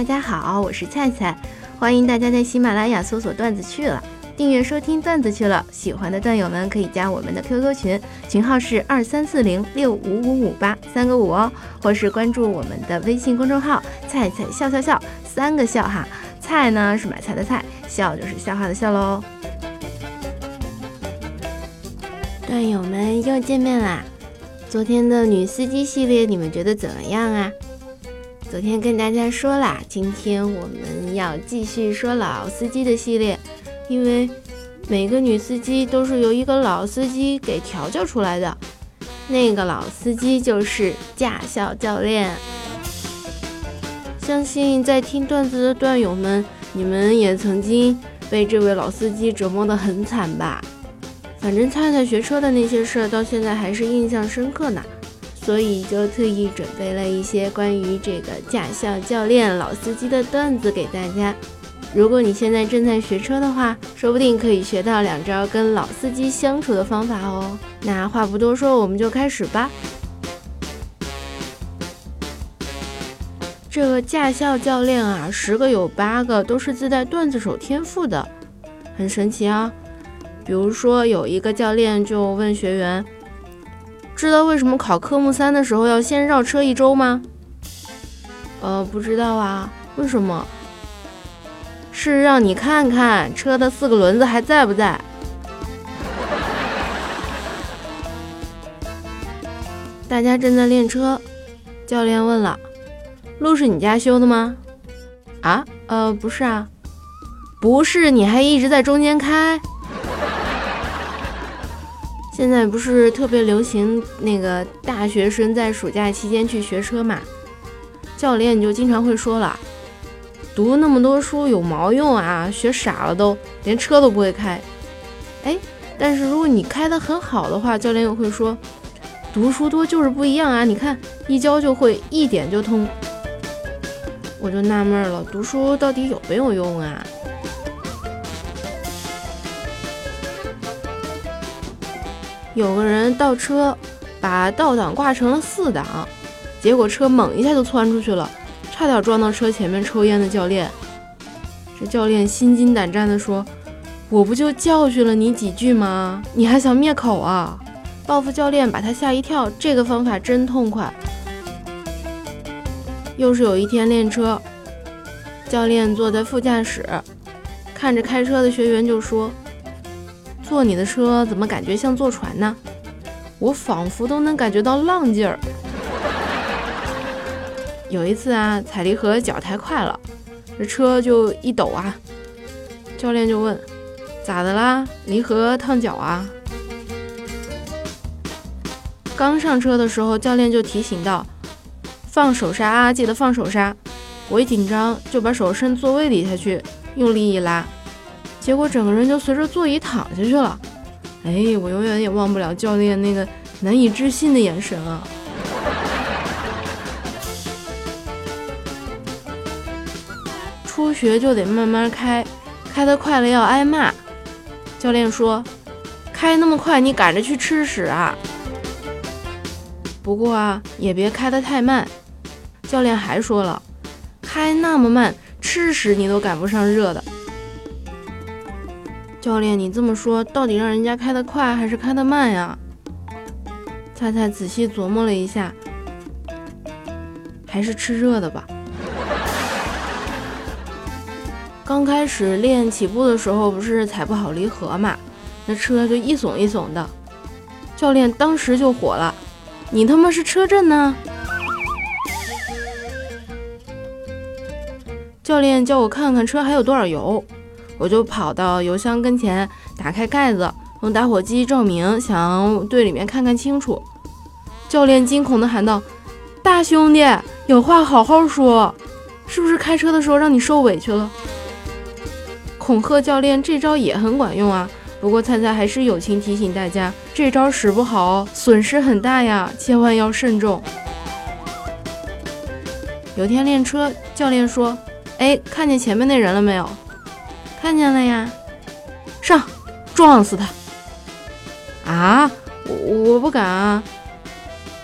大家好，我是菜菜，欢迎大家在喜马拉雅搜索“段子去了”，订阅收听“段子去了”。喜欢的段友们可以加我们的 QQ 群，群号是二三四零六五五五八三个五哦，或是关注我们的微信公众号“菜菜笑笑笑”，三个笑哈，菜呢是买菜的菜，笑就是笑话的笑喽。段友们又见面啦！昨天的女司机系列你们觉得怎么样啊？昨天跟大家说啦，今天我们要继续说老司机的系列，因为每个女司机都是由一个老司机给调教出来的，那个老司机就是驾校教练。相信在听段子的段友们，你们也曾经被这位老司机折磨得很惨吧？反正菜菜学车的那些事儿，到现在还是印象深刻呢。所以就特意准备了一些关于这个驾校教练老司机的段子给大家。如果你现在正在学车的话，说不定可以学到两招跟老司机相处的方法哦。那话不多说，我们就开始吧。这个驾校教练啊，十个有八个都是自带段子手天赋的，很神奇啊。比如说有一个教练就问学员。知道为什么考科目三的时候要先绕车一周吗？呃，不知道啊，为什么？是让你看看车的四个轮子还在不在。大家正在练车，教练问了：“路是你家修的吗？”啊，呃，不是啊，不是，你还一直在中间开。现在不是特别流行那个大学生在暑假期间去学车嘛？教练就经常会说了，读那么多书有毛用啊？学傻了都连车都不会开。哎，但是如果你开得很好的话，教练又会说，读书多就是不一样啊！你看一教就会，一点就通。我就纳闷了，读书到底有没有用啊？有个人倒车，把倒档挂成了四档，结果车猛一下就窜出去了，差点撞到车前面抽烟的教练。这教练心惊胆战地说：“我不就教训了你几句吗？你还想灭口啊？”报复教练把他吓一跳，这个方法真痛快。又是有一天练车，教练坐在副驾驶，看着开车的学员就说。坐你的车怎么感觉像坐船呢？我仿佛都能感觉到浪劲儿。有一次啊，踩离合脚太快了，这车就一抖啊。教练就问：“咋的啦？离合烫脚啊？”刚上车的时候，教练就提醒道：“放手刹啊，记得放手刹。”我一紧张就把手伸座位底下去，用力一拉。结果整个人就随着座椅躺下去了，哎，我永远也忘不了教练那个难以置信的眼神啊！初学就得慢慢开，开得快了要挨骂。教练说：“开那么快，你赶着去吃屎啊！”不过啊，也别开得太慢。教练还说了：“开那么慢，吃屎你都赶不上热的。”教练，你这么说，到底让人家开得快还是开得慢呀？菜菜仔细琢磨了一下，还是吃热的吧。刚开始练起步的时候，不是踩不好离合嘛，那车就一耸一耸的。教练当时就火了：“你他妈是车震呢！”教练叫我看看车还有多少油。我就跑到油箱跟前，打开盖子，用打火机照明，想对里面看看清楚。教练惊恐地喊道：“大兄弟，有话好好说，是不是开车的时候让你受委屈了？”恐吓教练这招也很管用啊，不过菜菜还是友情提醒大家，这招使不好，损失很大呀，千万要慎重。有天练车，教练说：“哎，看见前面那人了没有？”看见了呀，上，撞死他！啊，我我不敢啊，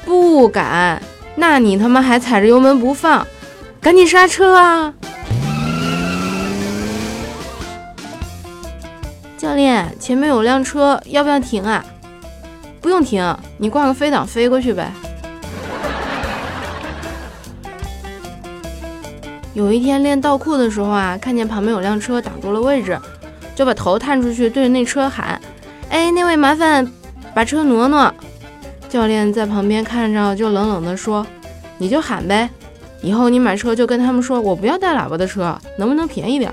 不敢。那你他妈还踩着油门不放，赶紧刹车啊！教练，前面有辆车，要不要停啊？不用停，你挂个飞挡飞过去呗。有一天练倒库的时候啊，看见旁边有辆车挡住了位置，就把头探出去对着那车喊：“哎，那位麻烦把车挪挪。”教练在旁边看着就冷冷地说：“你就喊呗，以后你买车就跟他们说，我不要带喇叭的车，能不能便宜点？”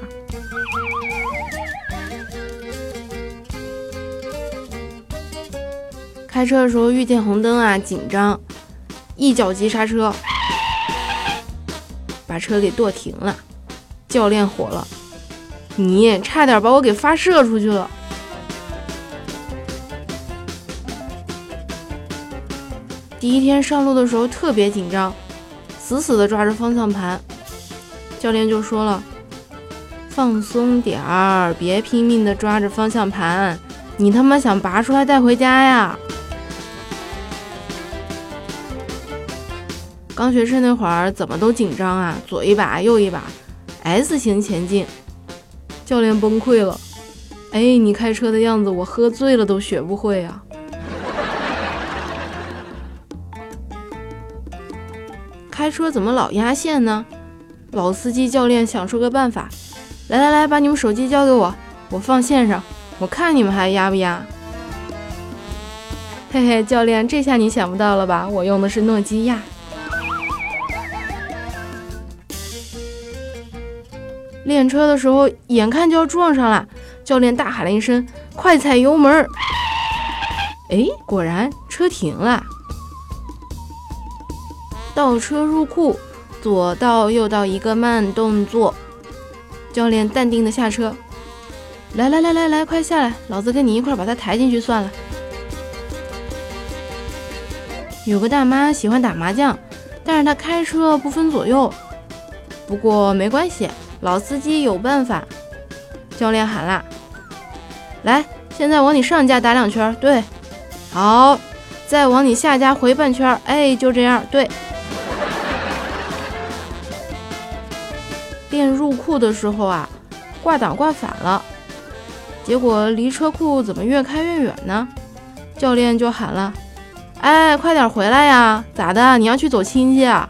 开车的时候遇见红灯啊，紧张，一脚急刹车。把车给跺停了，教练火了，你差点把我给发射出去了。第一天上路的时候特别紧张，死死的抓着方向盘，教练就说了：“放松点儿，别拼命的抓着方向盘，你他妈想拔出来带回家呀？”刚学车那会儿怎么都紧张啊，左一把右一把，S 型前进，教练崩溃了。哎，你开车的样子，我喝醉了都学不会啊。开车怎么老压线呢？老司机教练想出个办法，来来来，把你们手机交给我，我放线上，我看你们还压不压？嘿嘿，教练，这下你想不到了吧？我用的是诺基亚。练车的时候，眼看就要撞上了，教练大喊了一声：“快踩油门！”哎，果然车停了。倒车入库，左倒右倒一个慢动作。教练淡定的下车：“来来来来来，快下来，老子跟你一块把他抬进去算了。”有个大妈喜欢打麻将，但是她开车不分左右。不过没关系。老司机有办法，教练喊啦：“来，现在往你上家打两圈，对，好，再往你下家回半圈，哎，就这样，对。”练入库的时候啊，挂档挂反了，结果离车库怎么越开越远呢？教练就喊了：“哎，快点回来呀！咋的？你要去走亲戚啊？”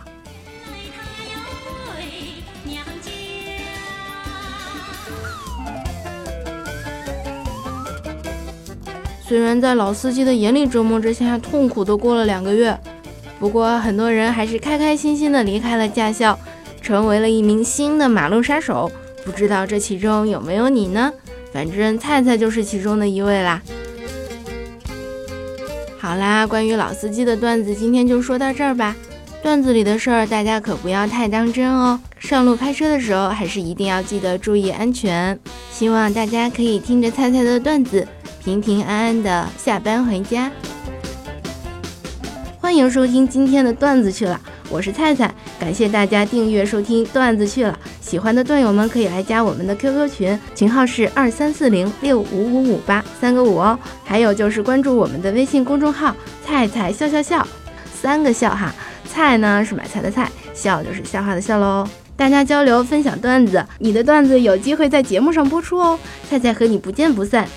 虽然在老司机的严厉折磨之下，痛苦的过了两个月，不过很多人还是开开心心的离开了驾校，成为了一名新的马路杀手。不知道这其中有没有你呢？反正菜菜就是其中的一位啦。好啦，关于老司机的段子，今天就说到这儿吧。段子里的事儿，大家可不要太当真哦。上路开车的时候，还是一定要记得注意安全。希望大家可以听着菜菜的段子。平平安安的下班回家，欢迎收听今天的段子去了，我是菜菜，感谢大家订阅收听段子去了，喜欢的段友们可以来加我们的 QQ 群，群号是二三四零六五五五八三个五哦，还有就是关注我们的微信公众号菜菜笑笑笑，三个笑哈，菜呢是买菜的菜，笑就是笑话的笑喽。大家交流分享段子，你的段子有机会在节目上播出哦，菜菜和你不见不散。